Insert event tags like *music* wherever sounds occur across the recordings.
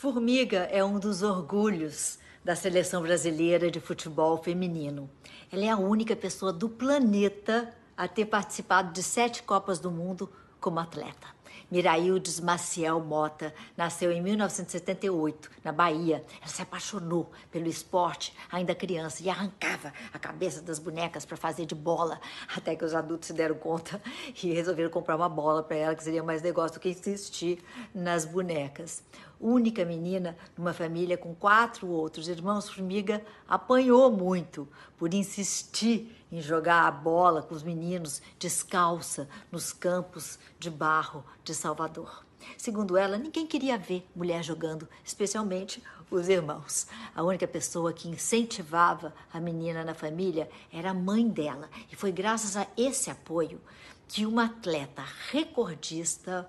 Formiga é um dos orgulhos da seleção brasileira de futebol feminino. Ela é a única pessoa do planeta a ter participado de sete Copas do Mundo como atleta. Miraildes Maciel Mota nasceu em 1978, na Bahia. Ela se apaixonou pelo esporte ainda criança e arrancava a cabeça das bonecas para fazer de bola, até que os adultos se deram conta *laughs* e resolveram comprar uma bola para ela, que seria mais negócio do que insistir nas bonecas. Única menina numa família com quatro outros irmãos, Formiga apanhou muito por insistir em jogar a bola com os meninos descalça nos campos de barro de Salvador. Segundo ela, ninguém queria ver mulher jogando, especialmente os irmãos. A única pessoa que incentivava a menina na família era a mãe dela. E foi graças a esse apoio que uma atleta recordista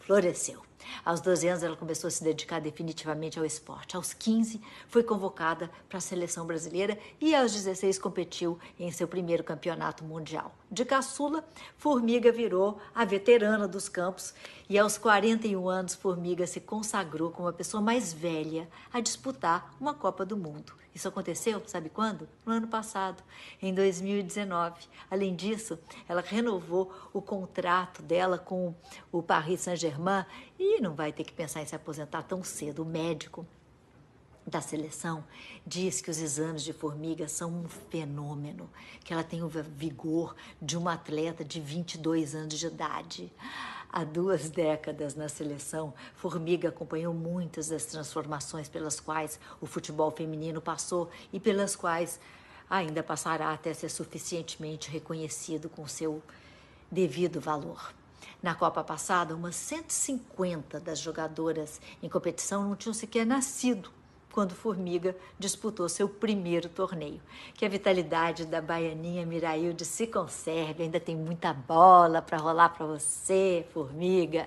floresceu. Aos 12 anos, ela começou a se dedicar definitivamente ao esporte. Aos 15, foi convocada para a seleção brasileira e aos 16 competiu em seu primeiro campeonato mundial. De caçula, Formiga virou a veterana dos campos e aos 41 anos, Formiga se consagrou como a pessoa mais velha a disputar uma Copa do Mundo. Isso aconteceu, sabe quando? No ano passado, em 2019. Além disso, ela renovou o contrato dela com o Paris Saint-Germain e não vai ter que pensar em se aposentar tão cedo. O médico da seleção diz que os exames de formiga são um fenômeno, que ela tem o vigor de uma atleta de 22 anos de idade. Há duas décadas na seleção, Formiga acompanhou muitas das transformações pelas quais o futebol feminino passou e pelas quais ainda passará até ser suficientemente reconhecido com seu devido valor. Na Copa passada, umas 150 das jogadoras em competição não tinham sequer nascido quando Formiga disputou seu primeiro torneio. Que a vitalidade da baianinha Mirailde se conserve, ainda tem muita bola para rolar para você, Formiga.